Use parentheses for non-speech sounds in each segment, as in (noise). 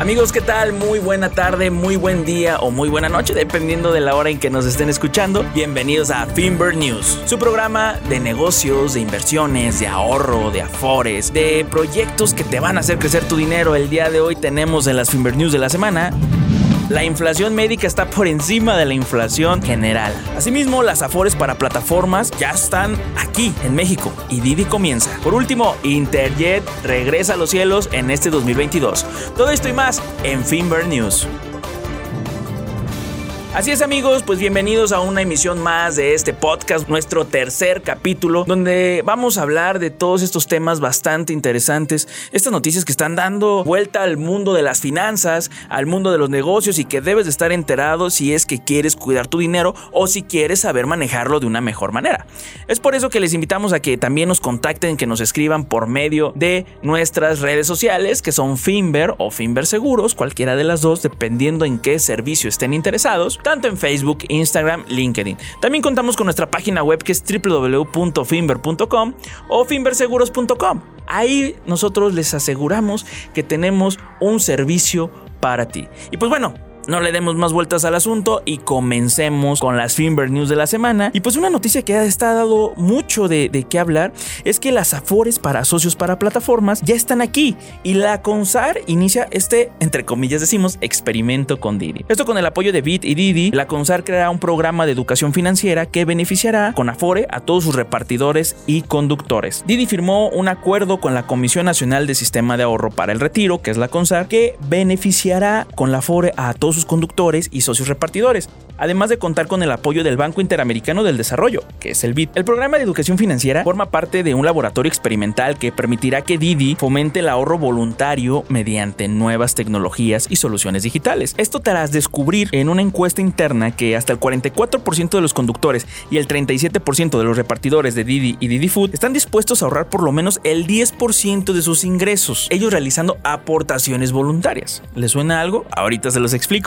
Amigos, ¿qué tal? Muy buena tarde, muy buen día o muy buena noche, dependiendo de la hora en que nos estén escuchando. Bienvenidos a Finber News, su programa de negocios, de inversiones, de ahorro, de afores, de proyectos que te van a hacer crecer tu dinero. El día de hoy tenemos en las Finber News de la semana la inflación médica está por encima de la inflación general. Asimismo, las afores para plataformas ya están aquí en México y Didi comienza. Por último, Interjet regresa a los cielos en este 2022. Todo esto y más en Finber News. Así es amigos, pues bienvenidos a una emisión más de este podcast, nuestro tercer capítulo, donde vamos a hablar de todos estos temas bastante interesantes, estas noticias que están dando vuelta al mundo de las finanzas, al mundo de los negocios y que debes de estar enterado si es que quieres cuidar tu dinero o si quieres saber manejarlo de una mejor manera. Es por eso que les invitamos a que también nos contacten, que nos escriban por medio de nuestras redes sociales, que son Finver o Finver Seguros, cualquiera de las dos, dependiendo en qué servicio estén interesados tanto en Facebook, Instagram, LinkedIn. También contamos con nuestra página web que es www.finver.com o finverseguros.com. Ahí nosotros les aseguramos que tenemos un servicio para ti. Y pues bueno, no le demos más vueltas al asunto y comencemos con las Finber News de la semana. Y pues una noticia que ha estado mucho de, de qué hablar es que las Afores para socios para plataformas ya están aquí y la CONSAR inicia este, entre comillas decimos, experimento con Didi. Esto con el apoyo de Bit y Didi, la CONSAR creará un programa de educación financiera que beneficiará con Afore a todos sus repartidores y conductores. Didi firmó un acuerdo con la Comisión Nacional de Sistema de Ahorro para el Retiro, que es la CONSAR, que beneficiará con la Afore a todos sus conductores y socios repartidores, además de contar con el apoyo del Banco Interamericano del Desarrollo, que es el BID. El programa de educación financiera forma parte de un laboratorio experimental que permitirá que Didi fomente el ahorro voluntario mediante nuevas tecnologías y soluciones digitales. Esto tras descubrir en una encuesta interna que hasta el 44% de los conductores y el 37% de los repartidores de Didi y Didi Food están dispuestos a ahorrar por lo menos el 10% de sus ingresos, ellos realizando aportaciones voluntarias. ¿Les suena algo? Ahorita se los explico.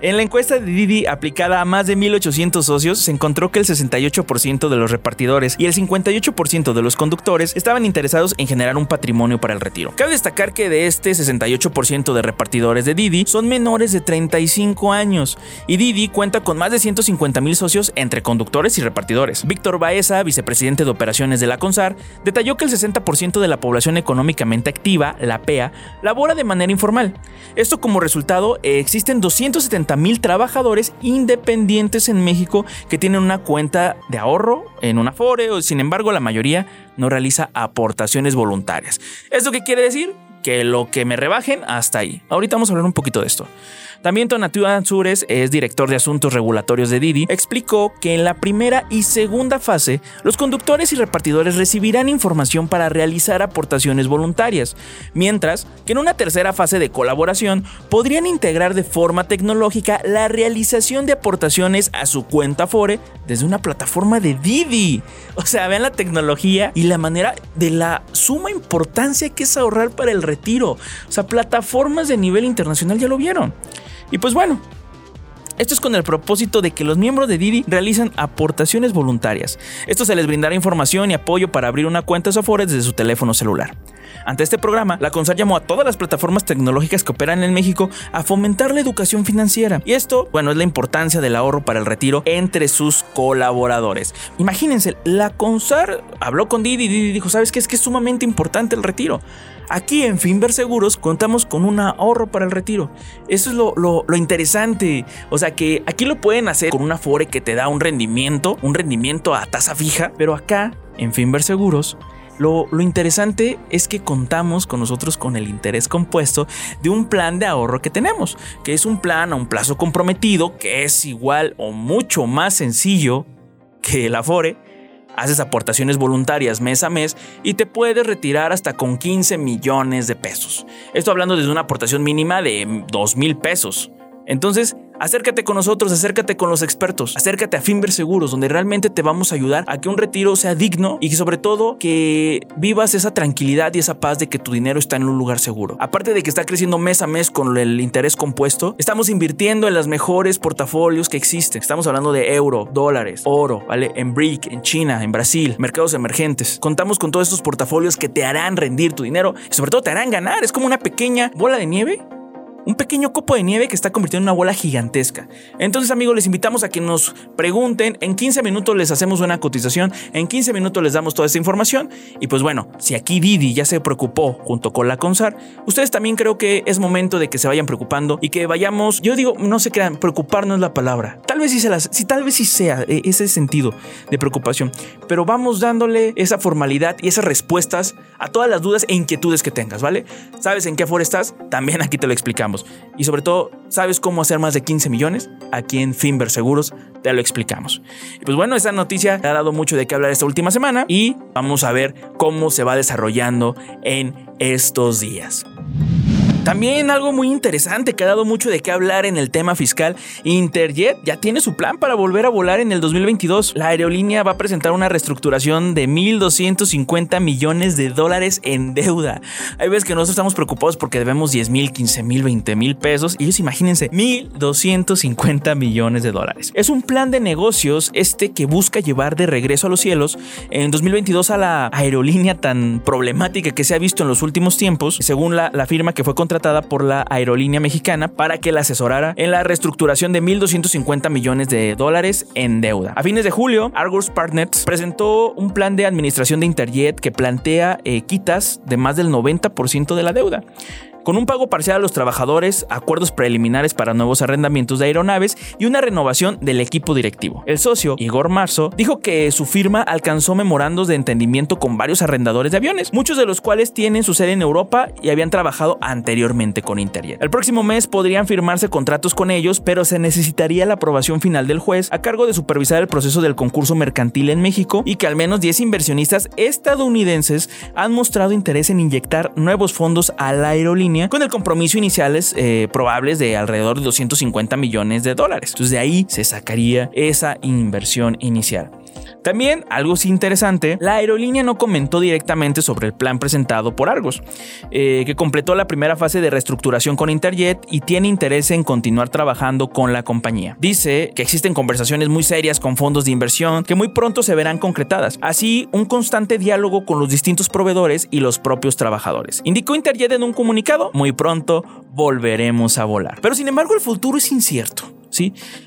En la encuesta de Didi aplicada a más de 1.800 socios, se encontró que el 68% de los repartidores y el 58% de los conductores estaban interesados en generar un patrimonio para el retiro. Cabe destacar que de este 68% de repartidores de Didi son menores de 35 años y Didi cuenta con más de 150.000 socios entre conductores y repartidores. Víctor Baeza, vicepresidente de operaciones de la CONSAR, detalló que el 60% de la población económicamente activa, la PEA, labora de manera informal. Esto como resultado existen 270 mil trabajadores independientes en México que tienen una cuenta de ahorro en una Afore, sin embargo la mayoría no realiza aportaciones voluntarias. ¿Esto qué quiere decir? Que lo que me rebajen hasta ahí. Ahorita vamos a hablar un poquito de esto. También Tonatiuh Ansures, es director de asuntos regulatorios de Didi, explicó que en la primera y segunda fase, los conductores y repartidores recibirán información para realizar aportaciones voluntarias, mientras que en una tercera fase de colaboración podrían integrar de forma tecnológica la realización de aportaciones a su cuenta Fore desde una plataforma de Didi. O sea, vean la tecnología y la manera de la suma importancia que es ahorrar para el retiro. O sea, plataformas de nivel internacional ya lo vieron. Y pues bueno, esto es con el propósito de que los miembros de Didi realizan aportaciones voluntarias. Esto se les brindará información y apoyo para abrir una cuenta Sofores desde su teléfono celular. Ante este programa, la CONSAR llamó a todas las plataformas tecnológicas que operan en México a fomentar la educación financiera. Y esto, bueno, es la importancia del ahorro para el retiro entre sus colaboradores. Imagínense, la CONSAR habló con Didi y Didi dijo, ¿sabes qué? Es que es sumamente importante el retiro. Aquí en Finver Seguros contamos con un ahorro para el retiro. Eso es lo, lo, interesante. O sea que aquí lo pueden hacer con una Fore que te da un rendimiento, un rendimiento a tasa fija, pero acá en Finver Seguros lo, lo, interesante es que contamos con nosotros con el interés compuesto de un plan de ahorro que tenemos, que es un plan a un plazo comprometido, que es igual o mucho más sencillo que el Afore. Haces aportaciones voluntarias mes a mes y te puedes retirar hasta con 15 millones de pesos. Esto hablando desde una aportación mínima de 2 mil pesos. Entonces, Acércate con nosotros, acércate con los expertos, acércate a Finver Seguros, donde realmente te vamos a ayudar a que un retiro sea digno y sobre todo que vivas esa tranquilidad y esa paz de que tu dinero está en un lugar seguro. Aparte de que está creciendo mes a mes con el interés compuesto, estamos invirtiendo en los mejores portafolios que existen. Estamos hablando de euro, dólares, oro, ¿vale? En BRIC, en China, en Brasil, mercados emergentes. Contamos con todos estos portafolios que te harán rendir tu dinero y sobre todo te harán ganar. Es como una pequeña bola de nieve un pequeño copo de nieve que está convirtiendo en una bola gigantesca. Entonces, amigos, les invitamos a que nos pregunten. En 15 minutos les hacemos una cotización. En 15 minutos les damos toda esta información. Y pues bueno, si aquí Didi ya se preocupó junto con la CONSAR, ustedes también creo que es momento de que se vayan preocupando y que vayamos. Yo digo, no se crean, preocupar no es la palabra. Tal vez sí tal vez sea eh, ese sentido de preocupación, pero vamos dándole esa formalidad y esas respuestas a todas las dudas e inquietudes que tengas, ¿vale? ¿Sabes en qué aforo estás? También aquí te lo explicamos. Y sobre todo, ¿sabes cómo hacer más de 15 millones? Aquí en Finver Seguros te lo explicamos. Y pues bueno, esa noticia ha dado mucho de qué hablar esta última semana y vamos a ver cómo se va desarrollando en estos días. También algo muy interesante que ha dado mucho de qué hablar en el tema fiscal, Interjet ya tiene su plan para volver a volar en el 2022. La aerolínea va a presentar una reestructuración de 1.250 millones de dólares en deuda. Hay veces que nosotros estamos preocupados porque debemos 10 mil, 15 mil, 20 mil pesos y ellos imagínense 1.250 millones de dólares. Es un plan de negocios este que busca llevar de regreso a los cielos en 2022 a la aerolínea tan problemática que se ha visto en los últimos tiempos, según la, la firma que fue contra por la aerolínea mexicana para que la asesorara en la reestructuración de 1.250 millones de dólares en deuda. A fines de julio, Argus Partners presentó un plan de administración de Interjet que plantea eh, quitas de más del 90% de la deuda con un pago parcial a los trabajadores, acuerdos preliminares para nuevos arrendamientos de aeronaves y una renovación del equipo directivo. El socio, Igor Marzo, dijo que su firma alcanzó memorandos de entendimiento con varios arrendadores de aviones, muchos de los cuales tienen su sede en Europa y habían trabajado anteriormente con Interjet. El próximo mes podrían firmarse contratos con ellos, pero se necesitaría la aprobación final del juez a cargo de supervisar el proceso del concurso mercantil en México y que al menos 10 inversionistas estadounidenses han mostrado interés en inyectar nuevos fondos a la aerolínea con el compromiso iniciales eh, probables de alrededor de 250 millones de dólares. Entonces de ahí se sacaría esa inversión inicial. También, algo interesante, la aerolínea no comentó directamente sobre el plan presentado por Argos, eh, que completó la primera fase de reestructuración con Interjet y tiene interés en continuar trabajando con la compañía. Dice que existen conversaciones muy serias con fondos de inversión que muy pronto se verán concretadas, así un constante diálogo con los distintos proveedores y los propios trabajadores. Indicó Interjet en un comunicado, muy pronto volveremos a volar. Pero sin embargo el futuro es incierto.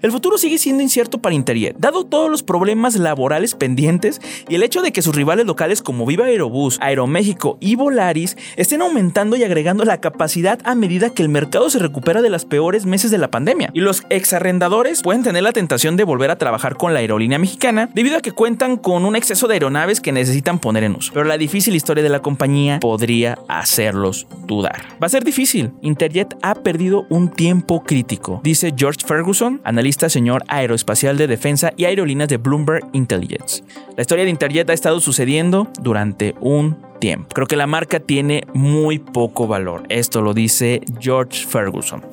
El futuro sigue siendo incierto para Interjet, dado todos los problemas laborales pendientes y el hecho de que sus rivales locales como Viva Aerobús, Aeroméxico y Volaris estén aumentando y agregando la capacidad a medida que el mercado se recupera de los peores meses de la pandemia. Y los exarrendadores pueden tener la tentación de volver a trabajar con la aerolínea mexicana debido a que cuentan con un exceso de aeronaves que necesitan poner en uso. Pero la difícil historia de la compañía podría hacerlos dudar. Va a ser difícil. Interjet ha perdido un tiempo crítico, dice George Ferguson analista señor aeroespacial de defensa y aerolíneas de Bloomberg Intelligence. La historia de Interjet ha estado sucediendo durante un tiempo. Creo que la marca tiene muy poco valor. Esto lo dice George Ferguson.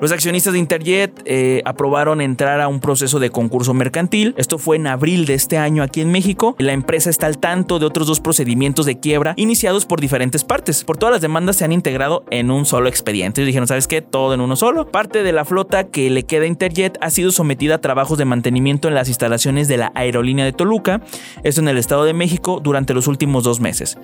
Los accionistas de Interjet eh, aprobaron entrar a un proceso de concurso mercantil. Esto fue en abril de este año aquí en México. La empresa está al tanto de otros dos procedimientos de quiebra iniciados por diferentes partes. Por todas las demandas se han integrado en un solo expediente. Dijeron, ¿sabes qué? Todo en uno solo. Parte de la flota que le queda a ha sido sometida a trabajos de mantenimiento en las instalaciones de la aerolínea de Toluca, esto en el Estado de México, durante los últimos dos meses.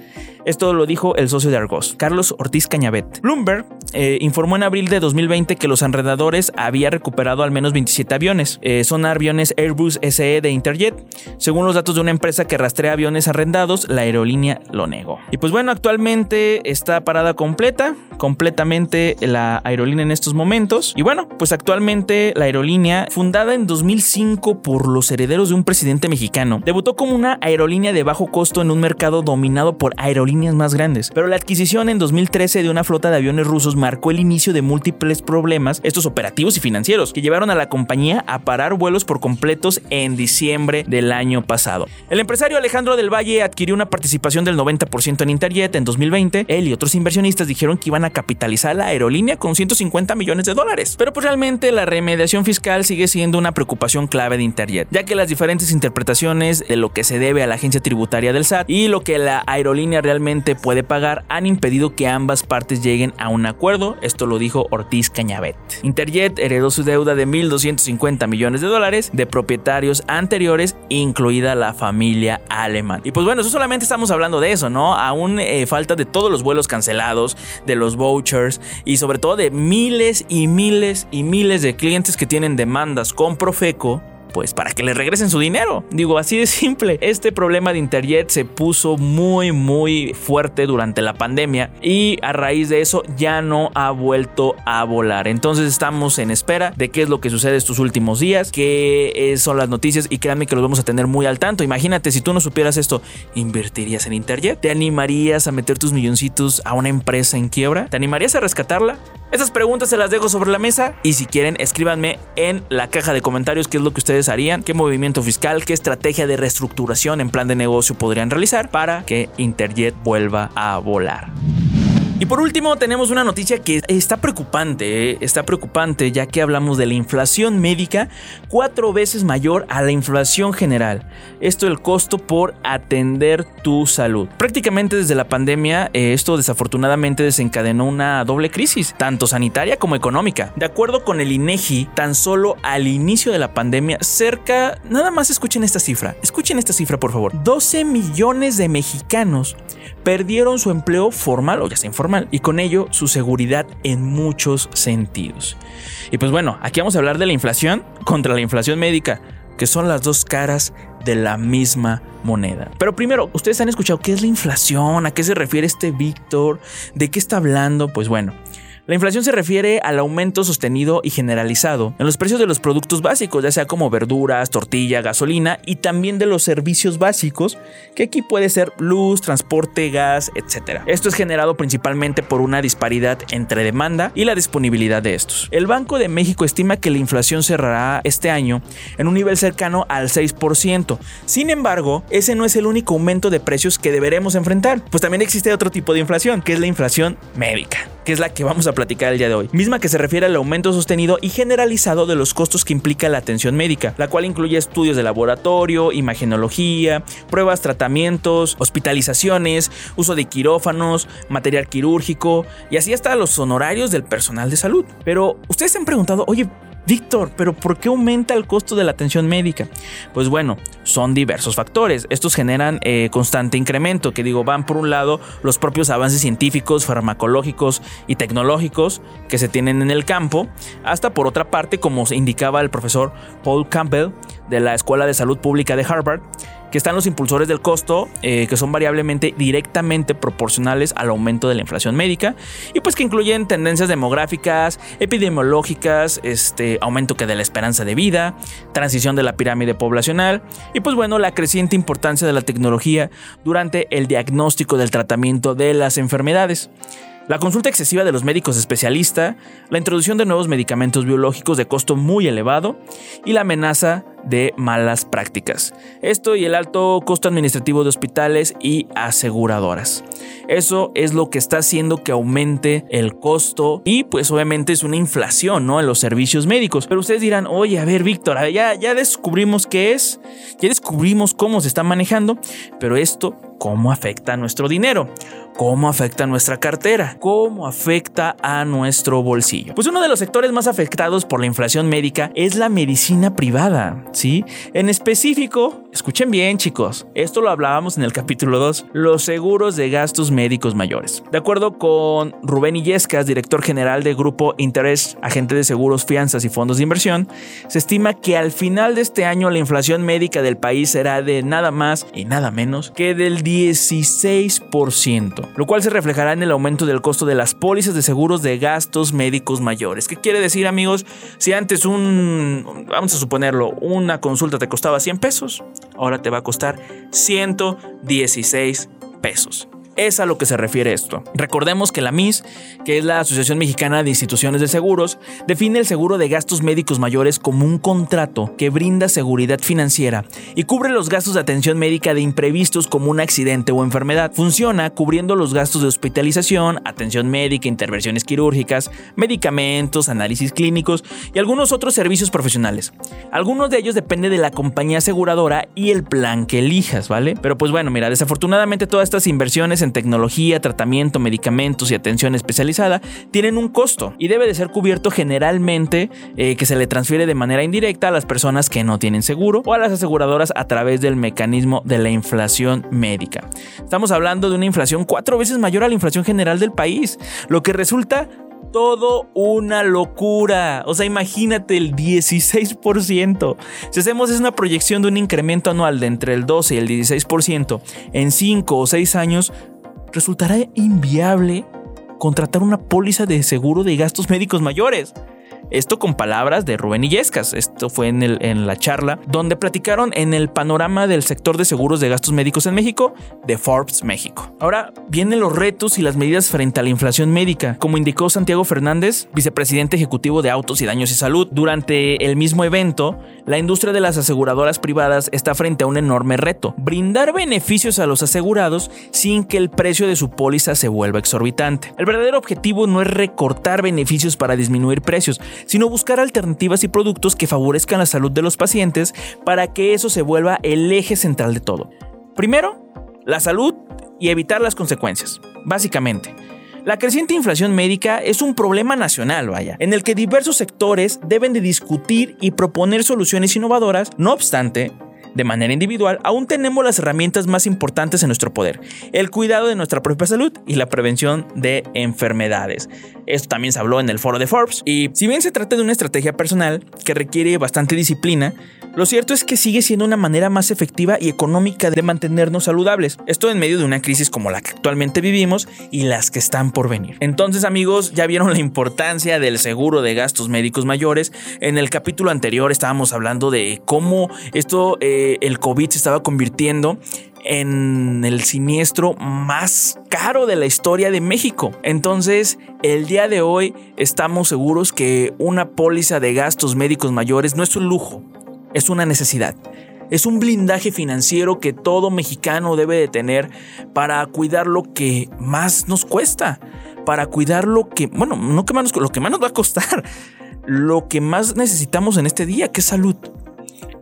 Esto lo dijo el socio de Argos, Carlos Ortiz Cañabet. Bloomberg eh, informó en abril de 2020 que los enredadores había recuperado al menos 27 aviones. Eh, son aviones Airbus SE de Interjet. Según los datos de una empresa que rastrea aviones arrendados, la aerolínea lo negó. Y pues bueno, actualmente está parada completa, completamente la aerolínea en estos momentos. Y bueno, pues actualmente la aerolínea, fundada en 2005 por los herederos de un presidente mexicano, debutó como una aerolínea de bajo costo en un mercado dominado por aerolíneas más grandes. Pero la adquisición en 2013 de una flota de aviones rusos marcó el inicio de múltiples problemas, estos operativos y financieros, que llevaron a la compañía a parar vuelos por completos en diciembre del año pasado. El empresario Alejandro del Valle adquirió una participación del 90% en Interjet en 2020. Él y otros inversionistas dijeron que iban a capitalizar la aerolínea con 150 millones de dólares. Pero pues realmente la remediación fiscal sigue siendo una preocupación clave de Interjet, ya que las diferentes interpretaciones de lo que se debe a la agencia tributaria del SAT y lo que la aerolínea realmente puede pagar han impedido que ambas partes lleguen a un acuerdo. Esto lo dijo Ortiz Cañabet. Interjet heredó su deuda de 1.250 millones de dólares de propietarios anteriores incluida la familia alemán. Y pues bueno, eso solamente estamos hablando de eso, ¿no? Aún eh, falta de todos los vuelos cancelados, de los vouchers y sobre todo de miles y miles y miles de clientes que tienen demandas con Profeco pues para que le regresen su dinero. Digo, así de simple. Este problema de Interjet se puso muy, muy fuerte durante la pandemia y a raíz de eso ya no ha vuelto a volar. Entonces estamos en espera de qué es lo que sucede estos últimos días, qué son las noticias y créanme que los vamos a tener muy al tanto. Imagínate, si tú no supieras esto, ¿invertirías en Interjet? ¿Te animarías a meter tus milloncitos a una empresa en quiebra? ¿Te animarías a rescatarla? Estas preguntas se las dejo sobre la mesa y si quieren escríbanme en la caja de comentarios qué es lo que ustedes harían, qué movimiento fiscal, qué estrategia de reestructuración en plan de negocio podrían realizar para que Interjet vuelva a volar. Y por último tenemos una noticia que está preocupante, ¿eh? está preocupante ya que hablamos de la inflación médica cuatro veces mayor a la inflación general. Esto el costo por atender tu salud. Prácticamente desde la pandemia eh, esto desafortunadamente desencadenó una doble crisis, tanto sanitaria como económica. De acuerdo con el INEGI, tan solo al inicio de la pandemia, cerca, nada más escuchen esta cifra, escuchen esta cifra por favor, 12 millones de mexicanos perdieron su empleo formal o ya sea informal y con ello su seguridad en muchos sentidos. Y pues bueno, aquí vamos a hablar de la inflación contra la inflación médica, que son las dos caras de la misma moneda. Pero primero, ustedes han escuchado qué es la inflación, a qué se refiere este Víctor, de qué está hablando, pues bueno. La inflación se refiere al aumento sostenido y generalizado en los precios de los productos básicos, ya sea como verduras, tortilla, gasolina y también de los servicios básicos, que aquí puede ser luz, transporte, gas, etc. Esto es generado principalmente por una disparidad entre demanda y la disponibilidad de estos. El Banco de México estima que la inflación cerrará este año en un nivel cercano al 6%. Sin embargo, ese no es el único aumento de precios que deberemos enfrentar, pues también existe otro tipo de inflación, que es la inflación médica que es la que vamos a platicar el día de hoy, misma que se refiere al aumento sostenido y generalizado de los costos que implica la atención médica, la cual incluye estudios de laboratorio, imagenología, pruebas, tratamientos, hospitalizaciones, uso de quirófanos, material quirúrgico y así hasta los honorarios del personal de salud. Pero ustedes se han preguntado, oye, Víctor, pero ¿por qué aumenta el costo de la atención médica? Pues bueno, son diversos factores. Estos generan eh, constante incremento, que digo, van por un lado los propios avances científicos, farmacológicos y tecnológicos que se tienen en el campo, hasta por otra parte, como indicaba el profesor Paul Campbell de la Escuela de Salud Pública de Harvard, que están los impulsores del costo, eh, que son variablemente directamente proporcionales al aumento de la inflación médica, y pues que incluyen tendencias demográficas, epidemiológicas, este, aumento que de la esperanza de vida, transición de la pirámide poblacional, y pues bueno, la creciente importancia de la tecnología durante el diagnóstico del tratamiento de las enfermedades. La consulta excesiva de los médicos especialistas, la introducción de nuevos medicamentos biológicos de costo muy elevado y la amenaza de malas prácticas. Esto y el alto costo administrativo de hospitales y aseguradoras. Eso es lo que está haciendo que aumente el costo y pues obviamente es una inflación, ¿no? En los servicios médicos. Pero ustedes dirán, oye, a ver, Víctor, ya, ya descubrimos qué es, ya descubrimos cómo se está manejando, pero esto, ¿cómo afecta a nuestro dinero? ¿Cómo afecta a nuestra cartera? ¿Cómo afecta a nuestro bolsillo? Pues uno de los sectores más afectados por la inflación médica es la medicina privada. ¿Sí? En específico, escuchen bien chicos, esto lo hablábamos en el capítulo 2, los seguros de gastos médicos mayores. De acuerdo con Rubén Illescas, director general de Grupo Interés, agente de seguros, fianzas y fondos de inversión, se estima que al final de este año la inflación médica del país será de nada más y nada menos que del 16%, lo cual se reflejará en el aumento del costo de las pólizas de seguros de gastos médicos mayores. ¿Qué quiere decir amigos? Si antes un, vamos a suponerlo, un una consulta te costaba 100 pesos, ahora te va a costar 116 pesos. Es a lo que se refiere esto. Recordemos que la MIS, que es la Asociación Mexicana de Instituciones de Seguros, define el seguro de gastos médicos mayores como un contrato que brinda seguridad financiera y cubre los gastos de atención médica de imprevistos como un accidente o enfermedad. Funciona cubriendo los gastos de hospitalización, atención médica, intervenciones quirúrgicas, medicamentos, análisis clínicos y algunos otros servicios profesionales. Algunos de ellos dependen de la compañía aseguradora y el plan que elijas, ¿vale? Pero pues bueno, mira, desafortunadamente todas estas inversiones en tecnología, tratamiento, medicamentos y atención especializada tienen un costo y debe de ser cubierto generalmente eh, que se le transfiere de manera indirecta a las personas que no tienen seguro o a las aseguradoras a través del mecanismo de la inflación médica. Estamos hablando de una inflación cuatro veces mayor a la inflación general del país, lo que resulta todo una locura. O sea, imagínate el 16%. Si hacemos una proyección de un incremento anual de entre el 12 y el 16% en 5 o 6 años, resultará inviable contratar una póliza de seguro de gastos médicos mayores. Esto con palabras de Rubén Illescas. Esto fue en, el, en la charla donde platicaron en el panorama del sector de seguros de gastos médicos en México de Forbes México. Ahora vienen los retos y las medidas frente a la inflación médica. Como indicó Santiago Fernández, vicepresidente ejecutivo de Autos y Daños y Salud, durante el mismo evento, la industria de las aseguradoras privadas está frente a un enorme reto. Brindar beneficios a los asegurados sin que el precio de su póliza se vuelva exorbitante. El verdadero objetivo no es recortar beneficios para disminuir precios, sino buscar alternativas y productos que favorezcan la salud de los pacientes para que eso se vuelva el eje central de todo. Primero, la salud y evitar las consecuencias, básicamente. La creciente inflación médica es un problema nacional, vaya, en el que diversos sectores deben de discutir y proponer soluciones innovadoras, no obstante, de manera individual, aún tenemos las herramientas más importantes en nuestro poder, el cuidado de nuestra propia salud y la prevención de enfermedades. Esto también se habló en el foro de Forbes y si bien se trata de una estrategia personal que requiere bastante disciplina, lo cierto es que sigue siendo una manera más efectiva y económica de mantenernos saludables. Esto en medio de una crisis como la que actualmente vivimos y las que están por venir. Entonces amigos, ya vieron la importancia del seguro de gastos médicos mayores. En el capítulo anterior estábamos hablando de cómo esto, eh, el COVID se estaba convirtiendo en el siniestro más caro de la historia de México. Entonces, el día de hoy estamos seguros que una póliza de gastos médicos mayores no es un lujo, es una necesidad. Es un blindaje financiero que todo mexicano debe de tener para cuidar lo que más nos cuesta, para cuidar lo que, bueno, no que más lo que más nos va a costar, (laughs) lo que más necesitamos en este día, que es salud.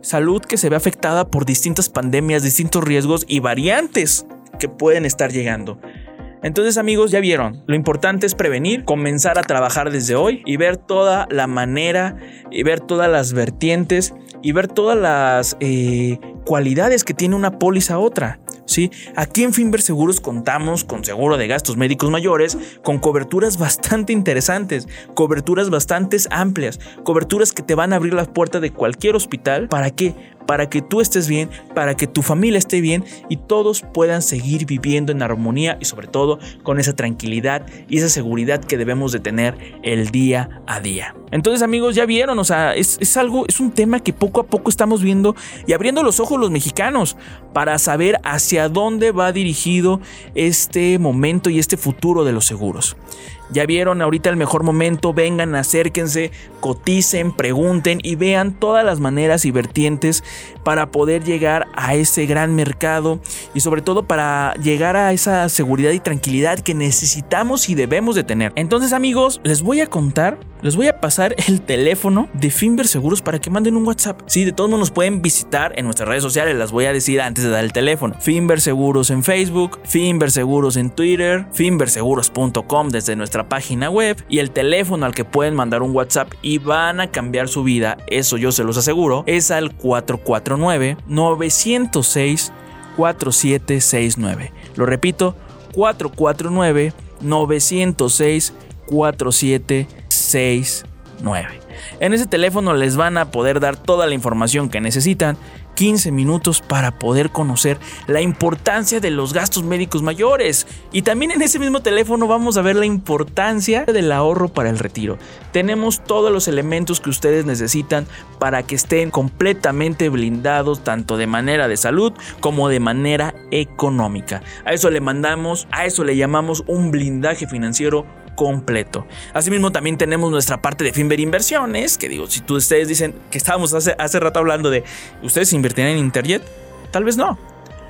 Salud que se ve afectada por distintas pandemias, distintos riesgos y variantes que pueden estar llegando. Entonces amigos, ya vieron, lo importante es prevenir, comenzar a trabajar desde hoy y ver toda la manera y ver todas las vertientes y ver todas las eh, cualidades que tiene una póliza a otra. ¿Sí? Aquí en Finver Seguros contamos con seguro de gastos médicos mayores, con coberturas bastante interesantes, coberturas bastante amplias, coberturas que te van a abrir la puerta de cualquier hospital. ¿Para qué? Para que tú estés bien, para que tu familia esté bien y todos puedan seguir viviendo en armonía y sobre todo con esa tranquilidad y esa seguridad que debemos de tener el día a día. Entonces amigos, ya vieron, o sea, es, es algo, es un tema que poco a poco estamos viendo y abriendo los ojos los mexicanos para saber hacia dónde va dirigido este momento y este futuro de los seguros. Ya vieron ahorita el mejor momento, vengan, acérquense, coticen, pregunten y vean todas las maneras y vertientes para poder llegar a ese gran mercado y sobre todo para llegar a esa seguridad y tranquilidad que necesitamos y debemos de tener. Entonces amigos, les voy a contar, les voy a pasar el teléfono de Finver Seguros para que manden un WhatsApp. Sí, de todos modos nos pueden visitar en nuestras redes sociales, las voy a decir antes de dar el teléfono. Finver Seguros en Facebook, Finver Seguros en Twitter, finverseguros.com desde nuestra página web y el teléfono al que pueden mandar un WhatsApp y van a cambiar su vida, eso yo se los aseguro, es al 449 906 4769. Lo repito, 449 906 4769. En ese teléfono les van a poder dar toda la información que necesitan 15 minutos para poder conocer la importancia de los gastos médicos mayores. Y también en ese mismo teléfono vamos a ver la importancia del ahorro para el retiro. Tenemos todos los elementos que ustedes necesitan para que estén completamente blindados tanto de manera de salud como de manera económica. A eso le mandamos, a eso le llamamos un blindaje financiero completo. Asimismo, también tenemos nuestra parte de Finver Inversiones, que digo, si tú, ustedes dicen que estábamos hace, hace rato hablando de, ¿ustedes invertirían en Internet? Tal vez no.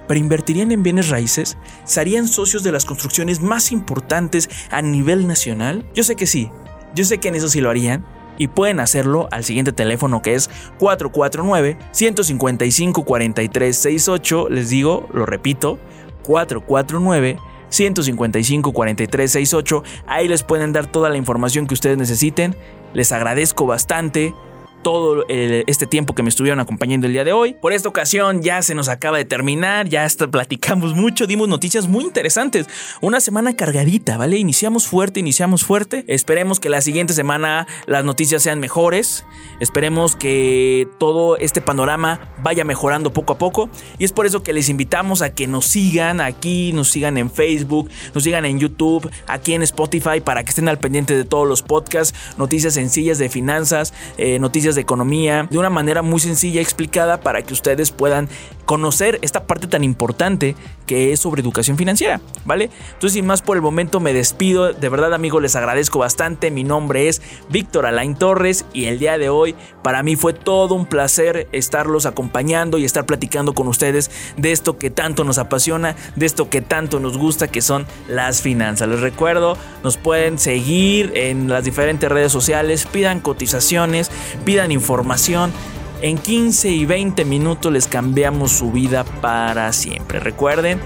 Pero invertirían en bienes raíces, serían socios de las construcciones más importantes a nivel nacional. Yo sé que sí, yo sé que en eso sí lo harían, y pueden hacerlo al siguiente teléfono que es 449-155-4368. Les digo, lo repito, 449 155 43 68. Ahí les pueden dar toda la información que ustedes necesiten. Les agradezco bastante todo este tiempo que me estuvieron acompañando el día de hoy. Por esta ocasión ya se nos acaba de terminar, ya hasta platicamos mucho, dimos noticias muy interesantes. Una semana cargadita, ¿vale? Iniciamos fuerte, iniciamos fuerte. Esperemos que la siguiente semana las noticias sean mejores. Esperemos que todo este panorama vaya mejorando poco a poco. Y es por eso que les invitamos a que nos sigan aquí, nos sigan en Facebook, nos sigan en YouTube, aquí en Spotify, para que estén al pendiente de todos los podcasts, noticias sencillas de finanzas, eh, noticias de economía de una manera muy sencilla explicada para que ustedes puedan conocer esta parte tan importante que es sobre educación financiera, ¿vale? Entonces, sin más por el momento, me despido. De verdad, amigos, les agradezco bastante. Mi nombre es Víctor Alain Torres y el día de hoy para mí fue todo un placer estarlos acompañando y estar platicando con ustedes de esto que tanto nos apasiona, de esto que tanto nos gusta, que son las finanzas. Les recuerdo, nos pueden seguir en las diferentes redes sociales, pidan cotizaciones, pidan información. En 15 y 20 minutos les cambiamos su vida para siempre. Recuerden,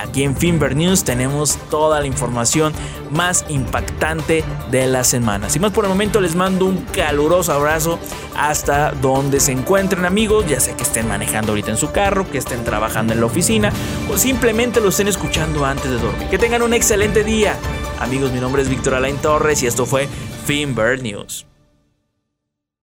aquí en Finver News tenemos toda la información más impactante de la semana. Sin más por el momento les mando un caluroso abrazo hasta donde se encuentren amigos, ya sea que estén manejando ahorita en su carro, que estén trabajando en la oficina o simplemente lo estén escuchando antes de dormir. Que tengan un excelente día. Amigos, mi nombre es Víctor Alain Torres y esto fue Finver News.